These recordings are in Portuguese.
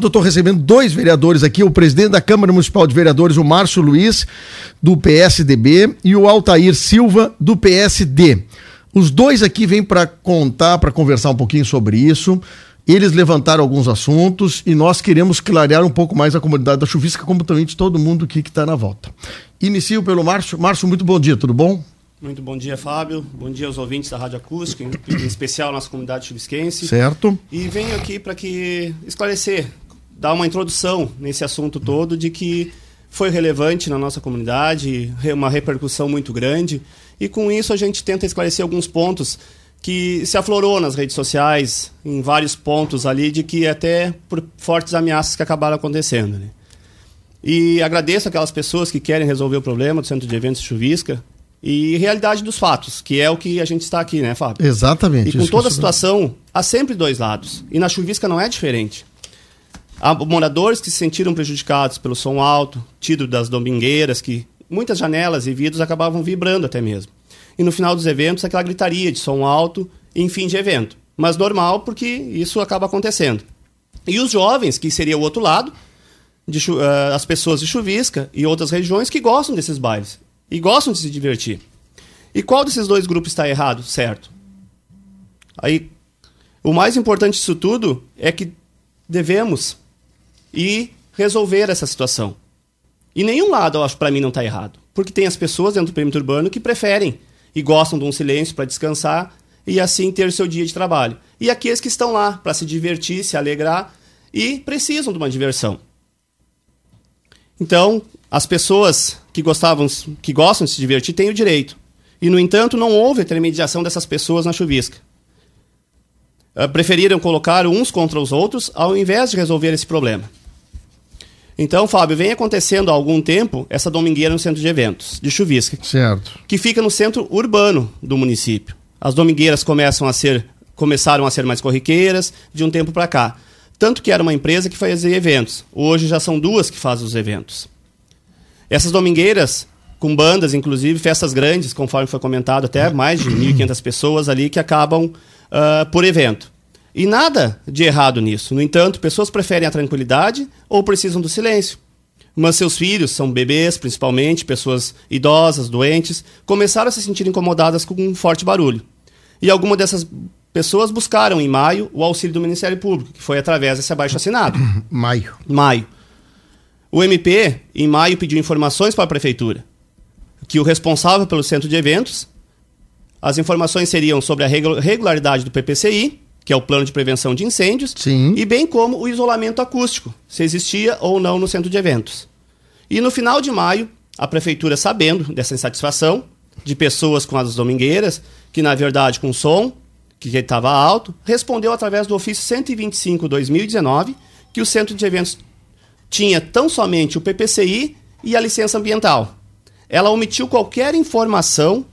Estou recebendo dois vereadores aqui, o presidente da Câmara Municipal de Vereadores, o Márcio Luiz, do PSDB, e o Altair Silva, do PSD. Os dois aqui vêm para contar, para conversar um pouquinho sobre isso. Eles levantaram alguns assuntos e nós queremos clarear um pouco mais a comunidade da Chuvisca, como também de todo mundo aqui que está na volta. Inicio pelo Márcio. Márcio, muito bom dia, tudo bom? Muito bom dia, Fábio. Bom dia aos ouvintes da Rádio Acústica, em, especial nossa comunidade chuvisquense. Certo. E venho aqui para que esclarecer dar uma introdução nesse assunto todo de que foi relevante na nossa comunidade, uma repercussão muito grande, e com isso a gente tenta esclarecer alguns pontos que se aflorou nas redes sociais, em vários pontos ali, de que até por fortes ameaças que acabaram acontecendo. Né? E agradeço aquelas pessoas que querem resolver o problema do Centro de Eventos Chuvisca e realidade dos fatos, que é o que a gente está aqui, né, Fábio? Exatamente. E com toda a situação, há sempre dois lados. E na Chuvisca não é diferente. Há moradores que se sentiram prejudicados pelo som alto, tido das domingueiras, que muitas janelas e vidros acabavam vibrando até mesmo. E no final dos eventos, aquela gritaria de som alto em fim de evento. Mas normal, porque isso acaba acontecendo. E os jovens, que seria o outro lado, de, uh, as pessoas de Chuvisca e outras regiões que gostam desses bailes e gostam de se divertir. E qual desses dois grupos está errado? Certo. Aí, o mais importante disso tudo é que devemos e resolver essa situação. E nenhum lado, eu acho, para mim, não está errado. Porque tem as pessoas dentro do perímetro urbano que preferem e gostam de um silêncio para descansar e assim ter o seu dia de trabalho. E aqueles que estão lá para se divertir, se alegrar e precisam de uma diversão. Então, as pessoas que gostavam, que gostam de se divertir têm o direito. E, no entanto, não houve intermediação dessas pessoas na chuvisca. Uh, preferiram colocar uns contra os outros ao invés de resolver esse problema. Então, Fábio, vem acontecendo há algum tempo essa domingueira no centro de eventos, de Chuvisca. Certo. Que fica no centro urbano do município. As domingueiras começam a ser, começaram a ser mais corriqueiras de um tempo para cá. Tanto que era uma empresa que fazia eventos. Hoje já são duas que fazem os eventos. Essas domingueiras, com bandas, inclusive, festas grandes, conforme foi comentado, até mais de 1.500 pessoas ali que acabam uh, por evento. E nada de errado nisso. No entanto, pessoas preferem a tranquilidade ou precisam do silêncio. Mas seus filhos, são bebês principalmente, pessoas idosas, doentes, começaram a se sentir incomodadas com um forte barulho. E algumas dessas pessoas buscaram em maio o auxílio do Ministério Público, que foi através desse abaixo assinado. Maio. Maio. O MP, em maio, pediu informações para a Prefeitura, que o responsável pelo centro de eventos, as informações seriam sobre a regularidade do PPCI, que é o plano de prevenção de incêndios, Sim. e bem como o isolamento acústico, se existia ou não no centro de eventos. E no final de maio, a prefeitura, sabendo dessa insatisfação de pessoas com as domingueiras, que na verdade com som, que estava alto, respondeu através do ofício 125/2019 que o centro de eventos tinha tão somente o PPCI e a licença ambiental. Ela omitiu qualquer informação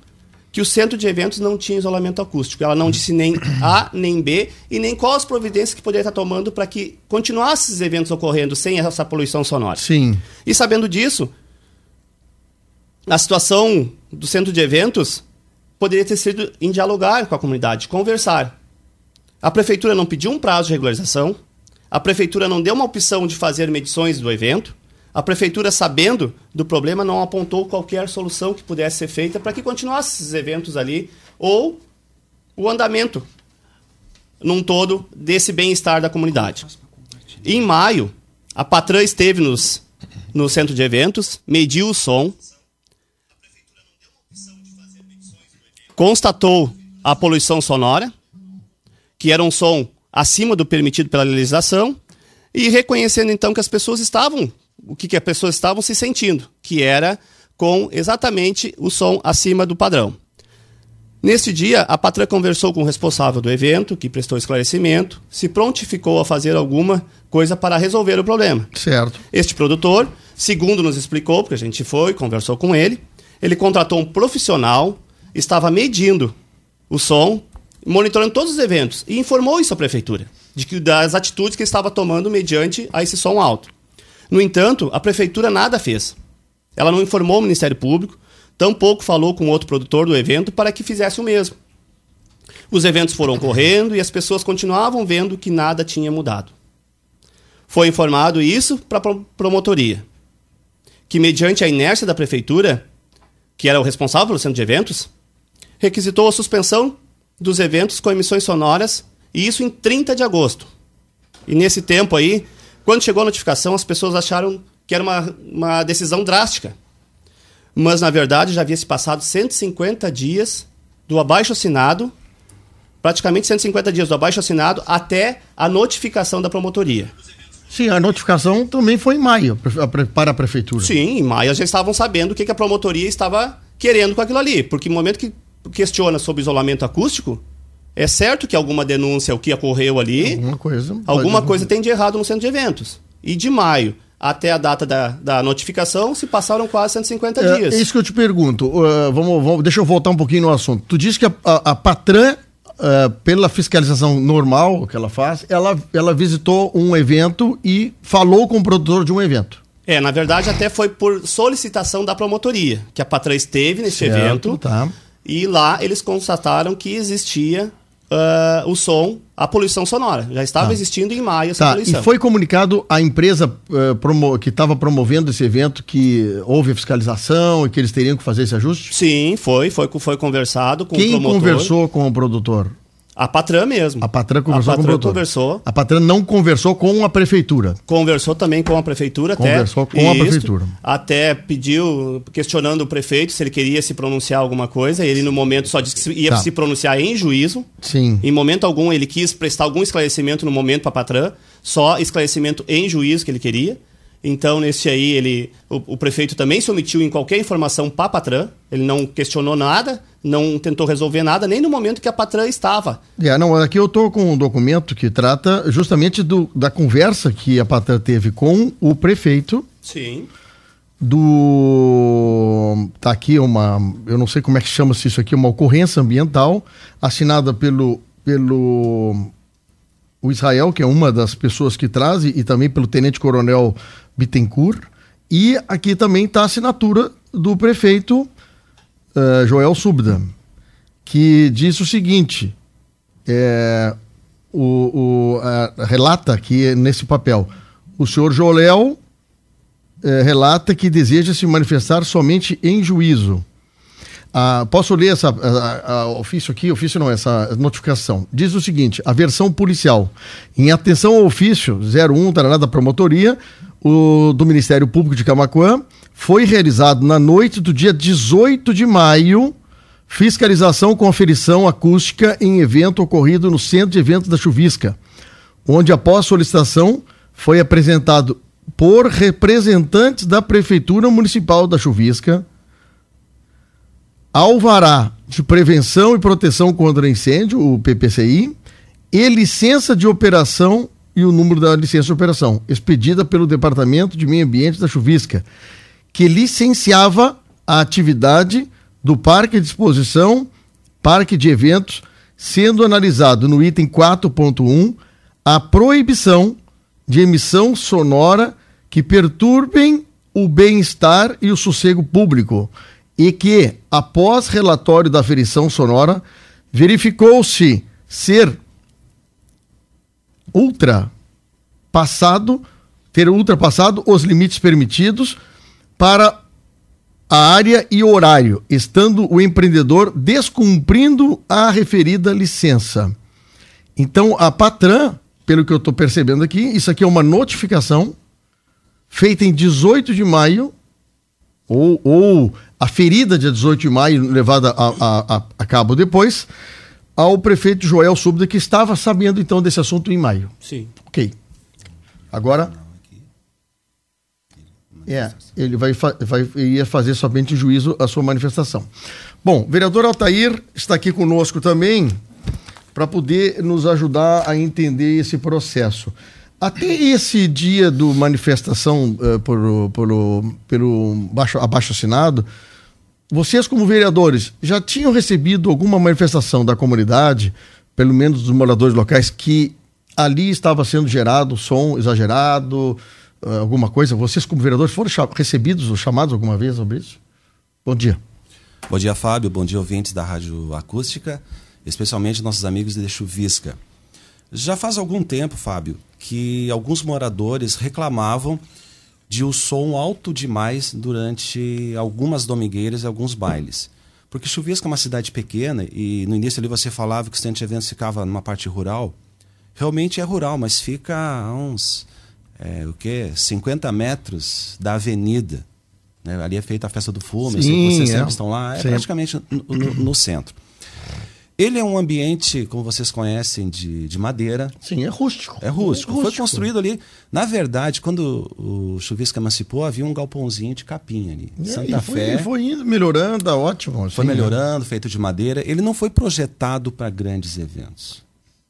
que o centro de eventos não tinha isolamento acústico. Ela não disse nem A nem B e nem quais as providências que poderia estar tomando para que continuassem esses eventos ocorrendo sem essa poluição sonora. Sim. E sabendo disso, a situação do centro de eventos poderia ter sido em dialogar com a comunidade, conversar. A prefeitura não pediu um prazo de regularização, a prefeitura não deu uma opção de fazer medições do evento, a prefeitura, sabendo do problema, não apontou qualquer solução que pudesse ser feita para que continuasse esses eventos ali ou o andamento num todo desse bem-estar da comunidade. Em maio, a Patran esteve nos, no centro de eventos, mediu o som, constatou a poluição sonora, que era um som acima do permitido pela legislação, e reconhecendo então que as pessoas estavam o que, que as pessoas estavam se sentindo, que era com exatamente o som acima do padrão. Neste dia, a Patra conversou com o responsável do evento, que prestou esclarecimento, se prontificou a fazer alguma coisa para resolver o problema. Certo. Este produtor, segundo nos explicou, porque a gente foi, conversou com ele, ele contratou um profissional, estava medindo o som, monitorando todos os eventos e informou isso à prefeitura, de que das atitudes que estava tomando mediante a esse som alto. No entanto, a prefeitura nada fez. Ela não informou o Ministério Público, tampouco falou com outro produtor do evento para que fizesse o mesmo. Os eventos foram correndo e as pessoas continuavam vendo que nada tinha mudado. Foi informado isso para a promotoria, que mediante a inércia da prefeitura, que era o responsável pelo centro de eventos, requisitou a suspensão dos eventos com emissões sonoras, e isso em 30 de agosto. E nesse tempo aí, quando chegou a notificação, as pessoas acharam que era uma, uma decisão drástica. Mas, na verdade, já havia se passado 150 dias do abaixo assinado, praticamente 150 dias do abaixo assinado, até a notificação da promotoria. Sim, a notificação também foi em maio para a prefeitura. Sim, em maio já estavam sabendo o que a promotoria estava querendo com aquilo ali. Porque no momento que questiona sobre isolamento acústico, é certo que alguma denúncia, o que ocorreu ali, alguma coisa, alguma coisa tem de errado no centro de eventos. E de maio até a data da, da notificação se passaram quase 150 é, dias. É isso que eu te pergunto. Uh, vamos, vamos, deixa eu voltar um pouquinho no assunto. Tu disse que a, a, a Patran uh, pela fiscalização normal que ela faz, ela, ela visitou um evento e falou com o produtor de um evento. É, na verdade, até foi por solicitação da promotoria, que a Patran esteve nesse certo, evento. Tá. E lá eles constataram que existia uh, o som, a poluição sonora. Já estava tá. existindo em maio essa tá. poluição. E foi comunicado à empresa uh, promo que estava promovendo esse evento que houve fiscalização e que eles teriam que fazer esse ajuste? Sim, foi. Foi, foi conversado com Quem o promotor. Quem conversou com o produtor? A Patran mesmo. A Patran conversou a Patran com o conversou. A Patran não conversou com a prefeitura. Conversou também com a prefeitura. Conversou até, com isso, a prefeitura. Até pediu, questionando o prefeito se ele queria se pronunciar alguma coisa. Ele, no momento, só disse que ia tá. se pronunciar em juízo. Sim. Em momento algum, ele quis prestar algum esclarecimento no momento para a Patran. Só esclarecimento em juízo que ele queria. Então, nesse aí, ele, o, o, prefeito também se omitiu em qualquer informação para a Patran. Ele não questionou nada, não tentou resolver nada, nem no momento que a Patran estava. É, não, aqui eu estou com um documento que trata justamente do, da conversa que a Patran teve com o prefeito. Sim. Do. Tá aqui uma. Eu não sei como é que chama-se isso aqui, uma ocorrência ambiental assinada pelo. pelo o Israel, que é uma das pessoas que traz, e, também pelo Tenente Coronel Bittencourt. E aqui também está a assinatura do prefeito uh, Joel Subda, que diz o seguinte: é, o, o relata aqui nesse papel. O senhor Joel é, relata que deseja se manifestar somente em juízo. Ah, posso ler essa a, a, ofício aqui? Ofício não, essa notificação. Diz o seguinte: a versão policial. Em atenção ao ofício 01 da promotoria, o, do Ministério Público de Camacuã, foi realizado na noite do dia 18 de maio fiscalização com aferição acústica em evento ocorrido no Centro de Eventos da Chuvisca, onde após solicitação foi apresentado por representantes da Prefeitura Municipal da Chuvisca alvará de prevenção e proteção contra incêndio, o PPCI, e licença de operação e o número da licença de operação, expedida pelo Departamento de Meio Ambiente da Chuvisca, que licenciava a atividade do Parque de Exposição, Parque de Eventos, sendo analisado no item 4.1 a proibição de emissão sonora que perturbem o bem-estar e o sossego público e que, após relatório da aferição sonora, verificou-se ser ultrapassado, ter ultrapassado os limites permitidos para a área e horário, estando o empreendedor descumprindo a referida licença. Então, a Patran, pelo que eu estou percebendo aqui, isso aqui é uma notificação feita em 18 de maio, ou, ou a ferida dia 18 de maio, levada a, a, a, a cabo depois, ao prefeito Joel Súbida, que estava sabendo então desse assunto em maio. Sim. Ok. Agora. É, ele vai, vai ia fazer somente em juízo a sua manifestação. Bom, vereador Altair está aqui conosco também para poder nos ajudar a entender esse processo. Até esse dia do manifestação uh, por, por, pelo baixo, abaixo assinado, vocês, como vereadores, já tinham recebido alguma manifestação da comunidade, pelo menos dos moradores locais, que ali estava sendo gerado som exagerado, ah, alguma coisa? Vocês, como vereadores, foram recebidos ou chamados alguma vez sobre isso? Bom dia. Bom dia, Fábio. Bom dia, ouvintes da Rádio Acústica, especialmente nossos amigos de Chuvisca. Já faz algum tempo, Fábio, que alguns moradores reclamavam de o som alto demais durante algumas domingueiras e alguns bailes. Porque Chuvisco é uma cidade pequena e no início ali você falava que o centro de eventos ficava numa parte rural. Realmente é rural, mas fica a uns é, o que 50 metros da avenida. Né? Ali é feita a festa do fumo, Sim, vocês é. sempre estão lá, é Sempre. praticamente no, no- no centro. Ele é um ambiente, como vocês conhecem, de, de madeira, Sim, é rústico. é rústico. Foi construído ali. Na verdade, quando o Chuvisco emancipou, havia um galpãozinho de capim ali. E Santa foi, Fé. foi indo, melhorando, tá ótimo. assim, Foi né? melhorando, feito de madeira. Ele não foi projetado para grandes eventos.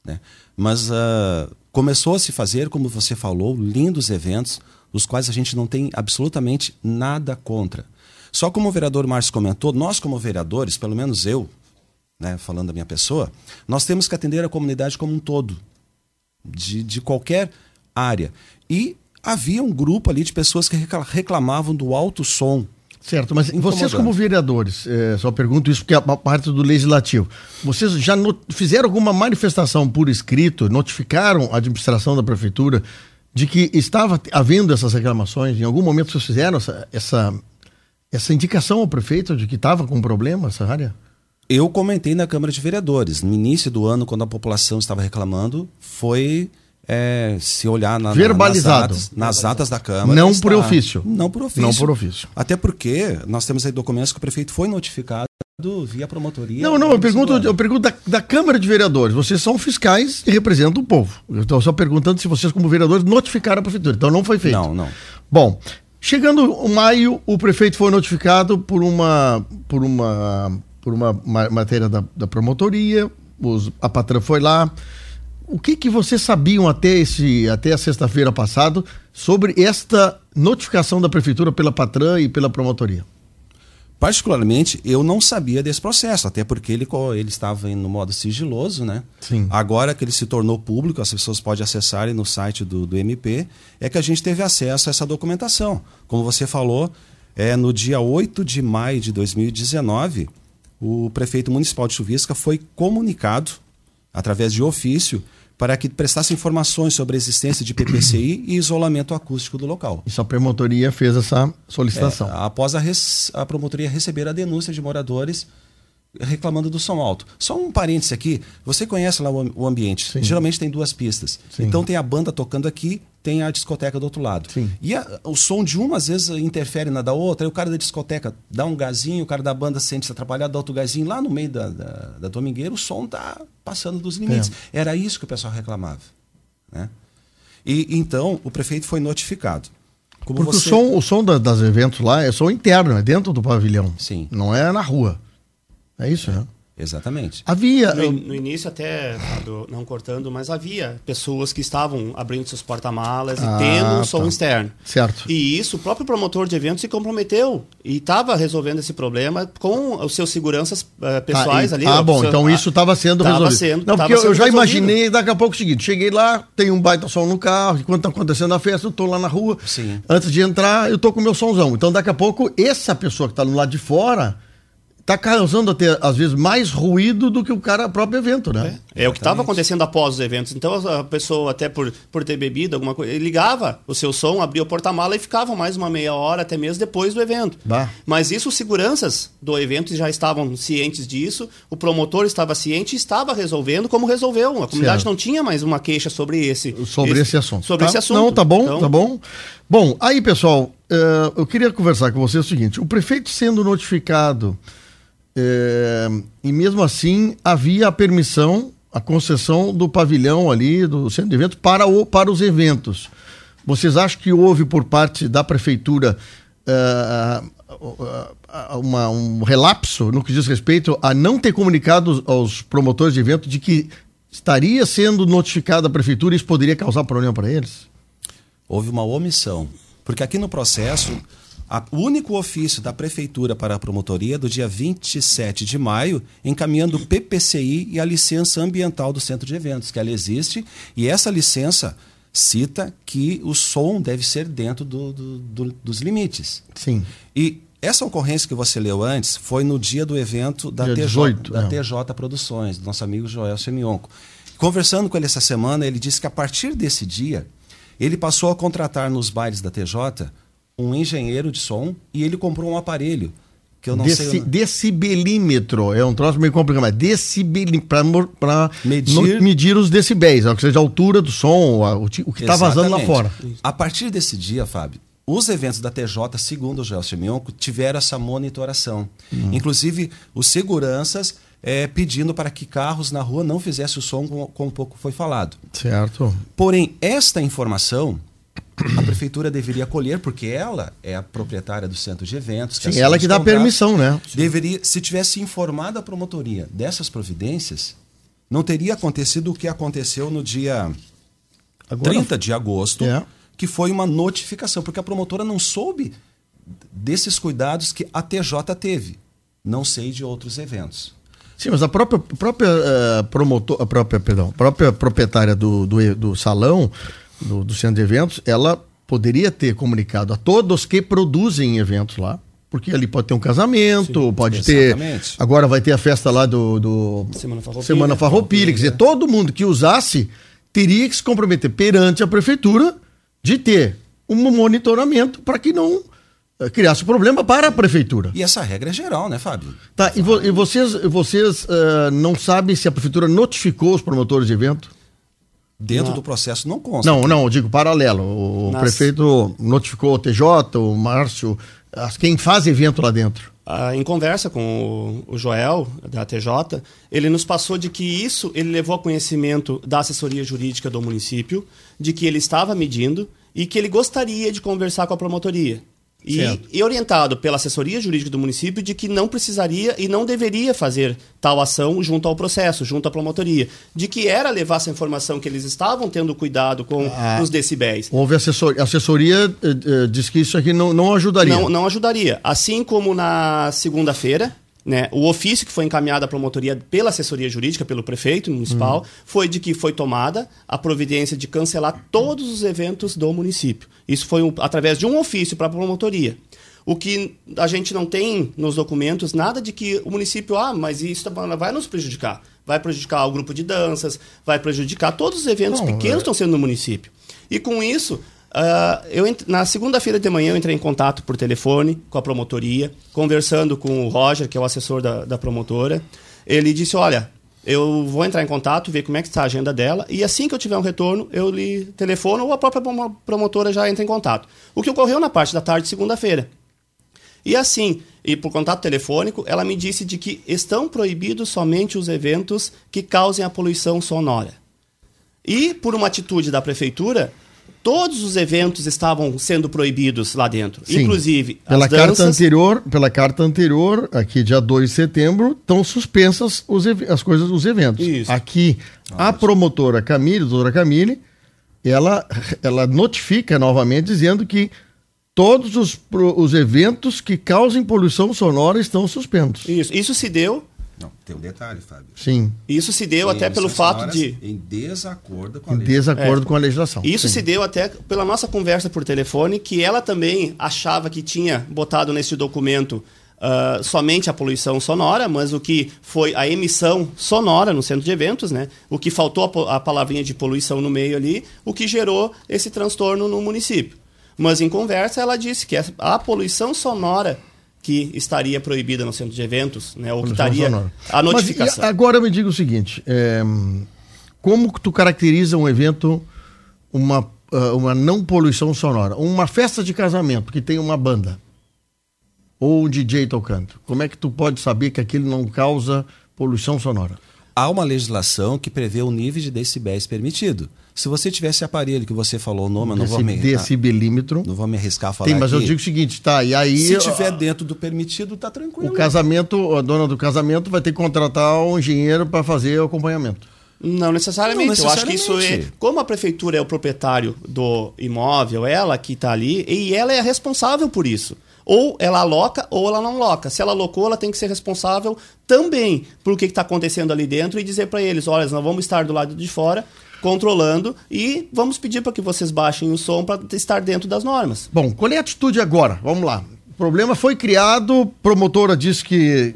Né? Mas ah, começou a se fazer, como você falou, lindos eventos, os quais a gente não tem absolutamente nada contra. Só como o vereador Márcio comentou, nós como vereadores, pelo menos eu, né, falando da minha pessoa, nós temos que atender a comunidade como um todo, de, de qualquer área. E havia um grupo ali de pessoas que recla- reclamavam do alto som. Certo, mas vocês como vereadores, é, só pergunto isso porque é parte do legislativo, vocês já fizeram alguma manifestação por escrito, notificaram a administração da prefeitura de que estava havendo essas reclamações? Em algum momento vocês fizeram essa, essa, essa indicação ao prefeito de que estava com problema essa área? Eu comentei na Câmara de Vereadores. No início do ano, quando a população estava reclamando, foi é, se olhar na, Verbalizado. nas, atas, nas atas da Câmara. Não está- por ofício. Não por ofício. Não por ofício. Até porque nós temos aí documentos que o prefeito foi notificado via promotoria. Não, não, eu pergunto, eu pergunto da, da Câmara de Vereadores. Vocês são fiscais e representam o povo. Eu estou só perguntando se vocês, como vereadores, notificaram a prefeitura. Então não foi feito. Não, não. Bom, chegando maio, o prefeito foi notificado por uma, por uma, por uma ma- matéria da, da promotoria, os, a patrã foi lá. O que, que vocês sabiam até, esse, até a sexta-feira passado sobre esta notificação da prefeitura pela patrã e pela promotoria? Particularmente, eu não sabia desse processo, até porque ele, ele estava no modo sigiloso, né? Sim. Agora que ele se tornou público, as pessoas podem acessarem no site do, do MP, é que a gente teve acesso a essa documentação. Como você falou, é, no dia 8 de maio de 2019, o prefeito municipal de Chuvisca foi comunicado, através de ofício, para que prestasse informações sobre a existência de PPCI e isolamento acústico do local. Isso a promotoria fez essa solicitação. É, após a, res- a promotoria receber a denúncia de moradores reclamando do som alto. Só um parêntese aqui, você conhece lá o, am- o ambiente. Sim. Geralmente tem duas pistas. Sim. Então tem a banda tocando aqui, tem a discoteca do outro lado. Sim. E a- o som de uma às vezes interfere na da outra, aí o cara da discoteca dá um gazinho, o cara da banda sente-se atrapalhado, dá outro gazinho. Lá no meio da, da, da domingueira, o som tá passando dos limites. É. Era isso que o pessoal reclamava. Né? E então o prefeito foi notificado. Como Porque você- o som, o som da- das eventos lá é som interno, é dentro do pavilhão. Sim. Não é na rua. É isso, né? Exatamente. Havia. No, no início até, não cortando, mas havia pessoas que estavam abrindo seus porta-malas Ah, e tendo um som tá. externo. Certo. E isso, o próprio promotor de eventos se comprometeu e estava resolvendo esse problema com os seus seguranças eh, pessoais Tá, e- ali. Ah, bom, seu- então isso estava sendo tava resolvido. sendo- não, porque eu, eu sendo já resolvido. imaginei daqui a pouco o seguinte: cheguei lá, tem um baita som no carro, enquanto tá acontecendo a festa, eu tô lá na rua. Sim. Antes de entrar, eu tô com o meu somzão. Então daqui a pouco, essa pessoa que tá no lado de fora tá causando até, às vezes, mais ruído do que o cara próprio evento, né? É, é o que estava acontecendo após os eventos. Então a pessoa, até por, por ter bebido alguma coisa, ligava o seu som, abria o porta-mala e ficava mais uma meia hora, até mesmo depois do evento. Bah. Mas isso, os seguranças do evento já estavam cientes disso, o promotor estava ciente e estava resolvendo como resolveu. A comunidade Certo. não tinha mais uma queixa sobre esse, sobre esse, assunto. Sobre Tá? esse assunto. Não, tá bom, Então, tá bom. Bom, aí, pessoal, eh, eu queria conversar com vocês o seguinte: o prefeito sendo notificado, eh, e mesmo assim havia a permissão, a concessão do pavilhão ali, do centro de eventos, para, o, para os eventos. Vocês acham que houve por parte da prefeitura eh, uma- um relapso no que diz respeito a não ter comunicado aos promotores de evento de que estaria sendo notificada a prefeitura e isso poderia causar problema para eles? houve uma omissão. Porque aqui no processo, a- o único ofício da prefeitura para a promotoria é do dia 27 de maio, encaminhando o PPCI e a licença ambiental do centro de eventos, que ela existe, e essa licença cita que o som deve ser dentro do- do- do- dos limites. Sim. E essa ocorrência que você leu antes foi no dia do evento da, Dia TJ, 18, da é. TJ Produções, do nosso amigo Joel Semionco. Conversando com ele essa semana, ele disse que a partir desse dia, ele passou a contratar nos bailes da TJ um engenheiro de som e ele comprou um aparelho que eu não Deci, sei. Decibelímetro, é um troço meio complicado, mas decibelímetro, para Medir- medir os decibéis, ou seja, a altura do som, o, o que está vazando lá fora. A partir desse dia, Fábio, os eventos da TJ, segundo o Gelson Mionco, tiveram essa monitoração. Hum. Inclusive, os seguranças eh, pedindo para que carros na rua não fizessem o som como, como pouco foi falado. Certo. Porém, esta informação a prefeitura deveria colher, porque ela é a proprietária do centro de eventos. Sim, assinou ela que dá permissão, né? Deveria, se tivesse informado a promotoria dessas providências, não teria acontecido o que aconteceu no dia Agora, 30 de agosto, É. que foi uma notificação, porque a promotora não soube desses cuidados que a TJ teve. Não sei de outros eventos. Sim, mas a própria, própria eh, promotor, a própria, perdão, a própria proprietária do, do, do salão, do, do centro de eventos, ela poderia ter comunicado a todos que produzem eventos lá. Porque ali pode ter um casamento, pode ter. exatamente. Agora vai ter a festa lá do. do Semana Farroupilha. Semana Farroupilha. Quer dizer, todo mundo que usasse teria que se comprometer perante a prefeitura de ter um monitoramento para que não eh, criasse problema para a prefeitura. E essa regra é geral, né, Fábio? Tá, e, vo- e vocês, vocês eh, não sabem se a prefeitura notificou os promotores de evento? Dentro Não. do processo não consta. Não, não, eu digo paralelo. O Nas- prefeito notificou o TJ, o Márcio, as- quem faz evento lá dentro. Ah, em conversa com o, o Joel, da TJ, ele nos passou de que isso ele levou a conhecimento da assessoria jurídica do município, de que ele estava medindo e que ele gostaria de conversar com a promotoria. E, e orientado pela assessoria jurídica do município de que não precisaria e não deveria fazer tal ação junto ao processo, junto à promotoria. De que era levar essa informação que eles estavam tendo cuidado com Ah. os decibéis. Houve assessor, a assessoria eh, eh, diz que isso aqui não, não ajudaria. Não, não ajudaria. Assim como na segunda-feira, né, o ofício que foi encaminhado à promotoria pela assessoria jurídica, pelo prefeito municipal, foi de que foi tomada a providência de cancelar todos os eventos do município. Isso foi um- através de um ofício para a promotoria. O que a gente não tem nos documentos nada de que o município, ah, mas isso tá- vai nos prejudicar. Vai prejudicar o grupo de danças, vai prejudicar todos os eventos Não, pequenos é- que estão sendo no município. E com isso, ah, eu na segunda-feira de manhã eu entrei em contato por telefone com a promotoria, conversando com o Roger, que é o assessor da, da promotora. Ele disse: Olha, eu vou entrar em contato, ver como é que está a agenda dela, e assim que eu tiver um retorno, eu lhe telefono ou a própria promo- promotora já entra em contato. O que ocorreu na parte da tarde de segunda-feira. E assim, e por contato telefônico, ela me disse de que estão proibidos somente os eventos que causem a poluição sonora. E por uma atitude da prefeitura, todos os eventos estavam sendo proibidos lá dentro, Sim. inclusive Pela as carta danças. anterior, pela carta anterior, aqui dia 2 de setembro, estão suspensas os ev- as coisas, os eventos. Isso. Aqui, a promotora Camille, a doutora Camille, ela, ela notifica novamente dizendo que todos os, os eventos que causem poluição sonora estão suspensos. Isso, isso se deu, Não, tem um detalhe, Fábio. Sim, isso se deu até pelo fato de Em desacordo com a em lei. desacordo com a legislação. Isso Sim. se deu até pela nossa conversa por telefone, que ela também achava que tinha botado nesse documento ah, somente a poluição sonora, mas o que foi a emissão sonora no centro de eventos, né? O que faltou a, a palavrinha de poluição no meio ali, o que gerou esse transtorno no município. Mas em conversa ela disse que é a poluição sonora que estaria proibida no centro de eventos, né? Ou que estaria sonora. a Mas, notificação. e agora me diga o seguinte: é, como que tu caracteriza um evento, uma, ah, uma não poluição sonora? Uma festa de casamento que tem uma banda ou um DJ tocando. Como é que tu pode saber que aquilo não causa poluição sonora? Há uma legislação que prevê o nível de decibéis permitido. Se você tivesse aparelho que você falou o nome, eu não vou me, decibelímetro. não vou me arriscar a falar Tem, mas eu aqui. digo o seguinte, tá? E aí Se tiver dentro do permitido, tá tranquilo. o casamento, a dona do casamento vai ter que contratar um engenheiro para fazer o acompanhamento. Não necessariamente. Não Eu acho que isso é. necessariamente. Como a prefeitura é o proprietário do imóvel, ela que está ali, e ela é responsável por isso. Ou ela aloca ou ela não aloca. Se ela alocou, ela tem que ser responsável também por que está acontecendo ali dentro e dizer para eles: olha, nós vamos estar do lado de fora controlando e vamos pedir para que vocês baixem o som para estar dentro das normas. Bom, qual é a atitude agora? Vamos lá. O problema foi criado, promotora disse que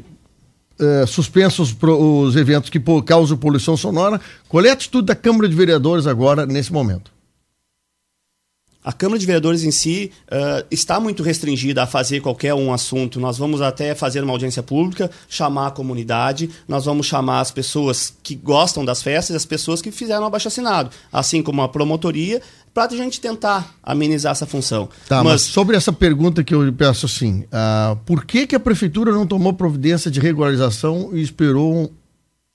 uh, suspensos os eventos que causam poluição sonora. Qual é a atitude da Câmara de Vereadores agora, nesse momento? A Câmara de Vereadores em si uh, está muito restringida a fazer qualquer um assunto. Nós vamos até fazer uma audiência pública, chamar a comunidade, nós vamos chamar as pessoas que gostam das festas, as pessoas que fizeram abaixo assinado, assim como a promotoria, para a gente tentar amenizar essa função. Tá, mas... mas... sobre essa pergunta que eu peço assim, uh, por que, que a prefeitura não tomou providência de regularização e esperou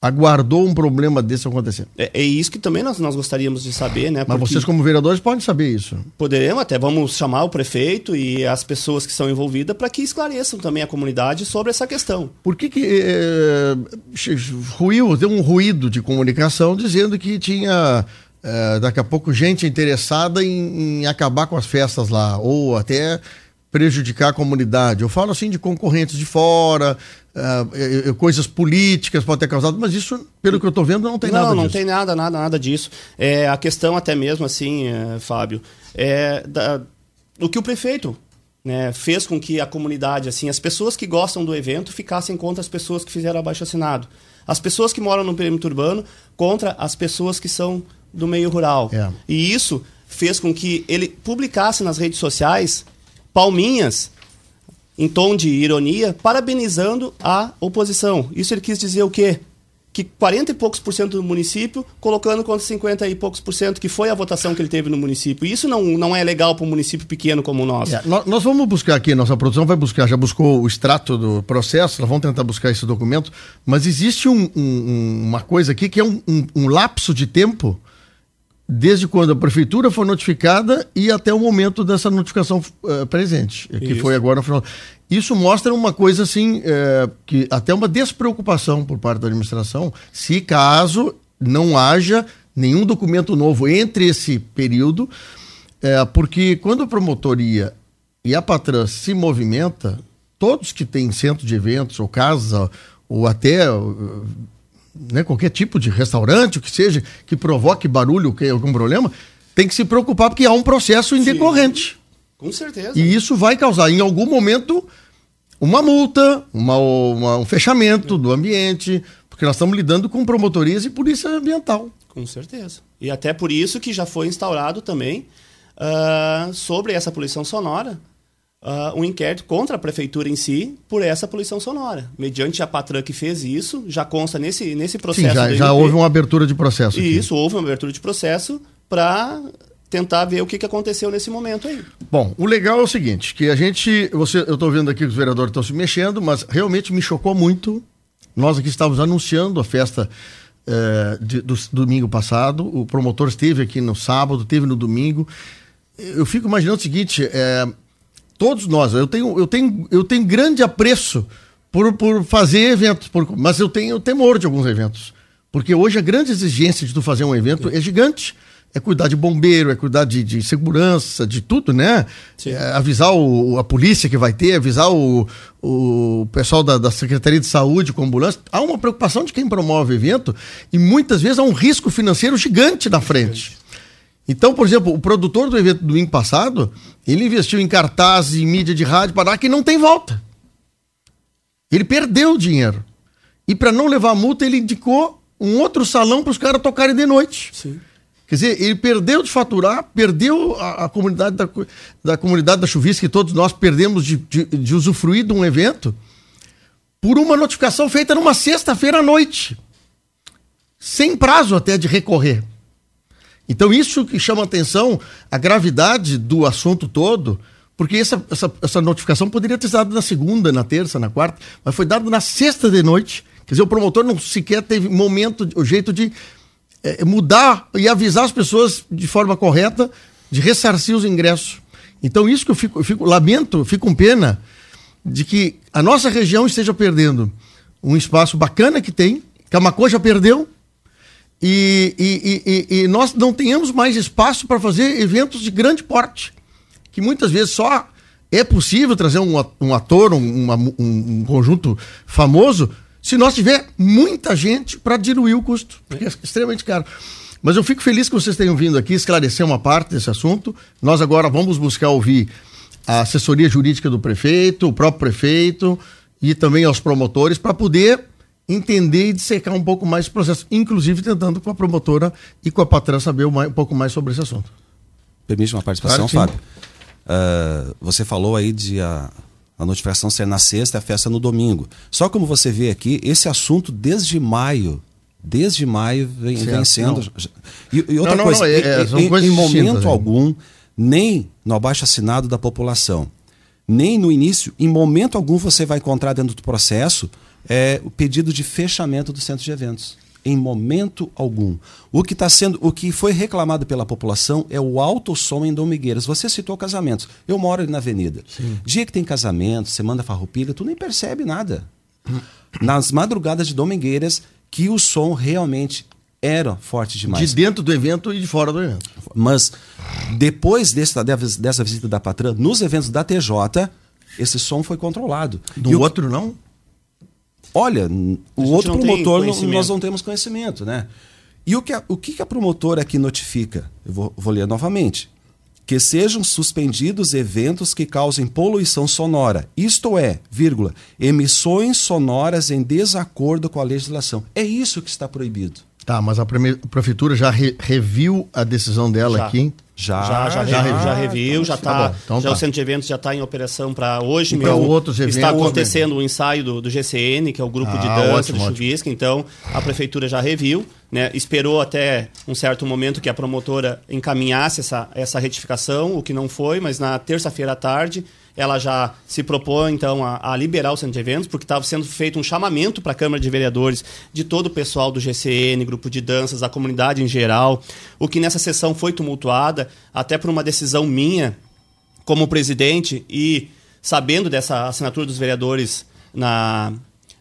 aguardou um problema desse acontecer. É, é, isso que também nós, nós gostaríamos de saber, né? Mas vocês, como vereadores, podem saber isso. Poderemos, até vamos chamar o prefeito e as pessoas que são envolvidas para que esclareçam também a comunidade sobre essa questão. Por que, que é, ruiu, deu um ruído de comunicação dizendo que tinha. É, daqui a pouco gente interessada em, em acabar com as festas lá, ou até prejudicar a comunidade. Eu falo assim de concorrentes de fora, uh, coisas políticas podem ter causado, mas isso, pelo que eu estou vendo, não tem não, nada não disso. Não, tem nada, nada, nada disso. É, a questão até mesmo assim, é, Fábio, é da, o que o prefeito né, fez com que a comunidade, assim, as pessoas que gostam do evento ficassem contra as pessoas que fizeram abaixo assinado. As pessoas que moram no perímetro urbano contra as pessoas que são do meio rural. É. E isso fez com que ele publicasse nas redes sociais palminhas em tom de ironia, parabenizando a oposição. Isso ele quis dizer o quê? Que 40 e poucos por cento do município, colocando contra 50 e poucos por cento, que foi a votação que ele teve no município. Isso não, não é legal para um município pequeno como o nosso. É, nós, vamos buscar aqui, nossa produção vai buscar, já buscou o extrato do processo, nós vamos tentar buscar esse documento, mas existe um, um, uma coisa aqui que é um, um lapso de tempo desde quando a prefeitura foi notificada e até o momento dessa notificação uh, presente, que Isso. foi agora no final. Isso mostra uma coisa assim, uh, que até uma despreocupação por parte da administração, se caso não haja nenhum documento novo entre esse período, uh, porque quando a promotoria e a Patran se movimenta, todos que têm centro de eventos ou casa ou até né, qualquer tipo de restaurante, o que seja, que provoque barulho, que algum problema, tem que se preocupar porque há um processo indecorrente. Sim, com certeza. E isso vai causar, em algum momento, uma multa, uma, uma, um fechamento do ambiente, porque nós estamos lidando com promotorias e polícia ambiental. Com certeza. E até por isso que já foi instaurado também uh, sobre essa poluição sonora uh, um inquérito contra a prefeitura em si por essa poluição sonora. Mediante a Patran que fez isso, já consta nesse, nesse processo. Sim, já, já houve uma abertura de processo. Aqui. Isso, houve uma abertura de processo para tentar ver o que, que aconteceu nesse momento aí. Bom, o legal é o seguinte, que a gente, você, eu estou vendo aqui que os vereadores estão se mexendo, mas realmente me chocou muito. Nós aqui estávamos anunciando a festa é, de, do, do domingo passado, o promotor esteve aqui no sábado, esteve no domingo. Eu fico imaginando o seguinte, é, todos nós, eu tenho, eu tenho, eu tenho grande apreço por, por fazer eventos, por, mas eu tenho temor de alguns eventos. Porque hoje a grande exigência de tu fazer um evento é gigante. É cuidar de bombeiro, é cuidar de, de segurança, de tudo, né? É, avisar o, a polícia que vai ter, avisar o, o pessoal da, da Secretaria de Saúde com ambulância. Há uma preocupação de quem promove o evento e muitas vezes há um risco financeiro gigante na frente. Então, por exemplo, o produtor do evento do domingo passado, ele investiu em cartazes, em mídia de rádio para dar que não tem volta. Ele perdeu o dinheiro. E para não levar multa, ele indicou um outro salão para os caras tocarem de noite. Sim. Quer dizer, ele perdeu de faturar, perdeu a, a comunidade da, da comunidade da Chuvisca, que todos nós perdemos de, de, de usufruir de um evento, por uma notificação feita numa sexta-feira à noite. Sem prazo até de recorrer. Então, isso que chama atenção, a gravidade do assunto todo, porque essa, essa, essa notificação poderia ter sido dada na segunda, na terça, na quarta, mas foi dada na sexta de noite. Quer dizer, o promotor não sequer teve momento, o jeito de é, mudar e avisar as pessoas de forma correta, de ressarcir os ingressos. Então, isso que eu fico, eu fico lamento, fico com pena de que a nossa região esteja perdendo um espaço bacana que tem, que a Macoja perdeu, e, e, e, e nós não tenhamos mais espaço para fazer eventos de grande porte, que muitas vezes só é possível trazer um, ator, um, um, um, conjunto famoso, se nós tiver muita gente para diluir o custo, porque é extremamente caro. Mas eu fico feliz que vocês tenham vindo aqui esclarecer uma parte desse assunto. Nós agora vamos buscar ouvir a assessoria jurídica do prefeito, o próprio prefeito e também aos promotores para poder entender e dissecar um pouco mais o processo, inclusive tentando com a promotora e com a patrã saber um pouco mais sobre esse assunto. Permite uma participação, claro Fábio? Uh, você falou aí de a, a notificação ser na sexta, a festa no domingo. Só como você vê aqui, esse assunto desde maio, desde maio vem, vem sendo. E, e, outra não, coisa, não, é, é, em, em momento algum, nem no abaixo assinado da população, nem no início, em momento algum você vai encontrar dentro do processo é, o pedido de fechamento do centro de eventos. Em momento algum. O que está sendo, o que foi reclamado pela população é o alto som em Domigueiras. Você citou casamentos. Eu moro ali na avenida. Sim. Dia que tem casamento, você manda farroupilha, tu nem percebe nada. Nas madrugadas de Domingueiras, que o som realmente era forte demais. De dentro do evento e de fora do evento. Mas depois desse, dessa visita da patrã, nos eventos da TJ, esse som foi controlado. Do e outro não? Olha, o outro promotor nós não temos conhecimento, né? E o que a, o que a promotora aqui notifica? Eu vou, vou ler novamente. Que sejam suspendidos eventos que causem poluição sonora, isto é, vírgula, emissões sonoras em desacordo com a legislação. É isso que está proibido. Tá, mas a prefeitura já re, reviu a decisão dela já. aqui? Já, já, já, já, reviu, já reviu, já está. Tá então já tá. o centro de eventos já está em operação para hoje mesmo. outros eventos. Está acontecendo o ensaio do, do, GCN, que é o grupo ah, de dança ótimo, de chuvisca. Então a prefeitura já reviu, né? Esperou até um certo momento que a promotora encaminhasse essa, essa retificação, o que não foi, mas na terça-feira à tarde ela já se propõe, então, a, a liberar o centro de eventos, porque estava sendo feito um chamamento para a Câmara de Vereadores de todo o pessoal do GCN, grupo de danças, a comunidade em geral, o que nessa sessão foi tumultuada, até por uma decisão minha como presidente e sabendo dessa assinatura dos vereadores na,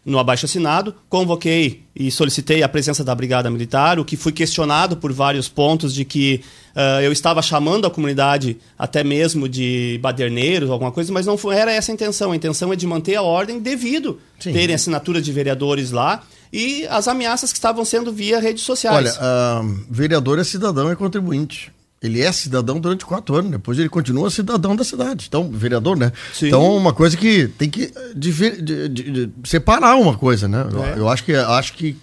no abaixo assinado, convoquei e solicitei a presença da Brigada Militar, o que fui questionado por vários pontos de que uh, eu estava chamando a comunidade até mesmo de baderneiros, alguma coisa, mas não foi, era essa a intenção. A intenção é de manter a ordem devido Sim. terem assinatura de vereadores lá e as ameaças que estavam sendo via redes sociais. Olha, uh, vereador é cidadão, é contribuinte. Ele é cidadão durante quatro anos, depois ele continua cidadão da cidade. Então, vereador, né? Sim. Então, uma coisa que tem que de, de, de, separar uma coisa, né? É. Eu, eu, acho que acho que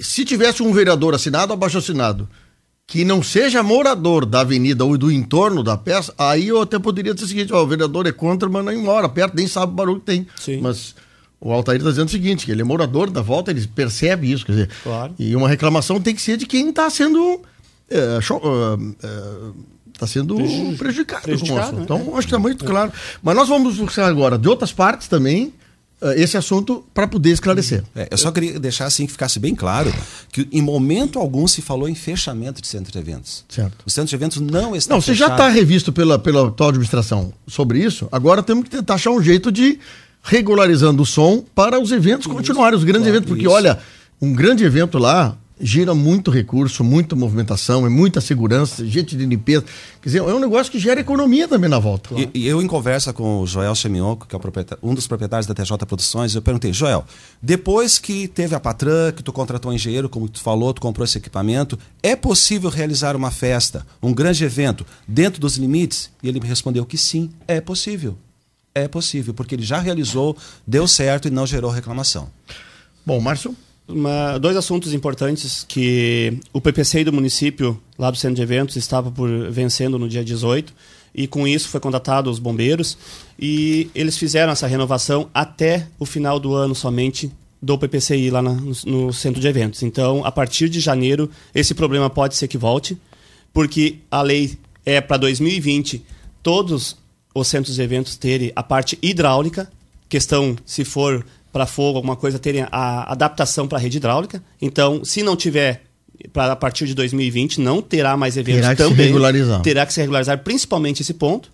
se tivesse um vereador assinado, abaixo assinado, que não seja morador da avenida ou do entorno da peça, aí eu até poderia dizer o seguinte: ó, o vereador é contra, mas não mora perto, nem sabe o barulho que tem. Sim. Mas o Altair está dizendo o seguinte: que ele é morador da volta, ele percebe isso. Quer dizer, claro. E uma reclamação tem que ser de quem está sendo é, é, é sendo prejudicado. prejudicado né? Então, acho que está muito claro. Mas nós vamos buscar agora de outras partes também esse assunto para poder esclarecer. É, eu só queria deixar assim que ficasse bem claro que em momento algum se falou em fechamento de centro de eventos. Certo. O centro de eventos não está Não, você já está revisto pela, pela atual administração sobre isso. Agora temos que tentar achar um jeito de regularizando o som para os eventos isso, continuarem, os grandes claro, eventos. Porque, isso. olha, um grande evento lá, gira muito recurso, muita movimentação, é muita segurança, gente de limpeza. Quer dizer, é um negócio que gera economia também na volta. E, e eu, em conversa com o Joel Chemionco, que é um dos proprietários da TJ Produções, eu perguntei, Joel, depois que teve a Patran, que tu contratou um engenheiro, como tu falou, tu comprou esse equipamento, é possível realizar uma festa, um grande evento, dentro dos limites? E ele me respondeu que sim, é possível. É possível, porque ele já realizou, deu certo e não gerou reclamação. Bom, Márcio? Uma, dois assuntos importantes que o PPC do município, lá do centro de eventos, estava por vencendo no dia 18 e com isso foi contatado os bombeiros e eles fizeram essa renovação até o final do ano somente do PPCI lá na, no, centro de eventos. Então, a partir de janeiro, esse problema pode ser que volte, porque a lei é para 2020 todos os centros de eventos terem a parte hidráulica, questão se for para fogo, alguma coisa, terem a adaptação para a rede hidráulica. Então, se não tiver para a partir de 2020, não terá mais eventos terá que também. Se regularizar. Terá que se regularizar principalmente esse ponto.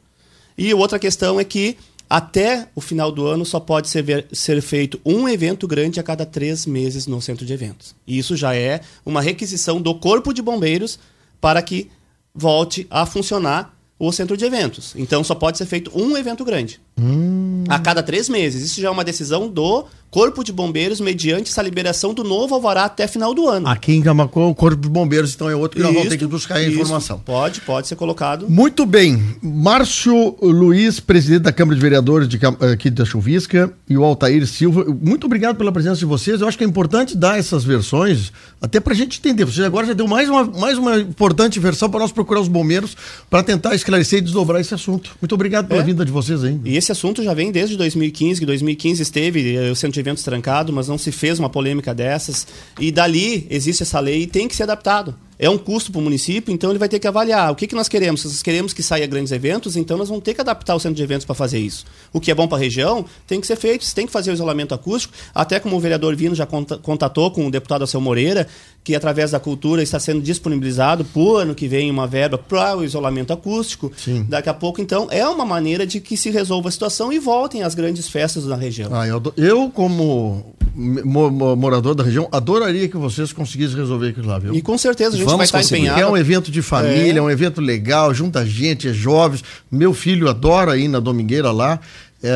E outra questão é que até o final do ano só pode ser, ver, ser feito um evento grande a cada três meses no centro de eventos. E isso já é uma requisição do Corpo de Bombeiros para que volte a funcionar o centro de eventos. Então só pode ser feito um evento grande. Hum. A cada três meses. Isso já é uma decisão do Corpo de Bombeiros mediante essa liberação do novo alvará até final do ano. Aqui em Camacô, o Corpo de Bombeiros, então é outro que nós vamos ter que buscar a isso. informação. Pode, pode ser colocado. Muito bem. Márcio Luiz, presidente da Câmara de Vereadores de, aqui da Chuvisca, e o Altair Silva, muito obrigado pela presença de vocês. Eu acho que é importante dar essas versões, até pra gente entender. Você agora já deu mais uma, mais uma importante versão para nós procurar os bombeiros para tentar esclarecer e desdobrar esse assunto. Muito obrigado pela É. vinda de vocês aí. E esse assunto já vem desde 2015, que 2015 esteve eh, o centro de eventos trancado, mas não se fez uma polêmica dessas. E dali existe essa lei e tem que ser adaptado. É um custo para o município, então ele vai ter que avaliar o que, que nós queremos. Se nós queremos que saia grandes eventos, então nós vamos ter que adaptar o centro de eventos para fazer isso. O que é bom para a região tem que ser feito, você tem que fazer o isolamento acústico, até como o vereador Vino já conta- contatou com o deputado Alceu Moreira, que através da cultura está sendo disponibilizado por ano que vem uma verba para o isolamento acústico. Sim. Daqui a pouco, então, é uma maneira de que se resolva a situação e voltem às grandes festas na região. Ah, eu, eu, como mo- mo- morador da região, adoraria que vocês conseguissem resolver aquilo lá, viu? E com certeza a gente Vamos vai estar empenhado. É um evento de família, é. É. um evento legal, junta gente, é jovens. Meu filho adora ir na Domingueira lá. É,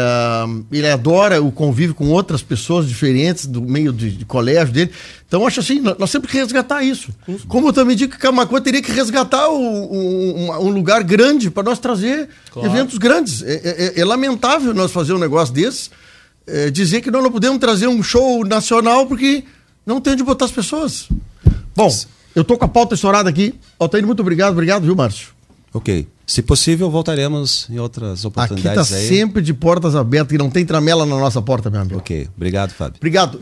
ele adora o convívio com outras pessoas diferentes do meio de, de colégio dele. Então, acho assim, nós, temos que resgatar isso. Como eu também digo que Camacuã teria que resgatar o- um, um- um lugar grande para nós trazer Claro. eventos grandes. É, é- é lamentável nós fazer um negócio desse, é, dizer que nós não podemos trazer um show nacional porque não tem onde botar as pessoas. Bom, eu tô com a pauta estourada aqui. Altair, muito obrigado. Obrigado, viu, Márcio? Ok. Se possível, voltaremos em outras Aqui oportunidades tá aí. sempre de portas abertas e não tem tramela na nossa porta, meu amigo. Ok. Obrigado, Fábio. Obrigado.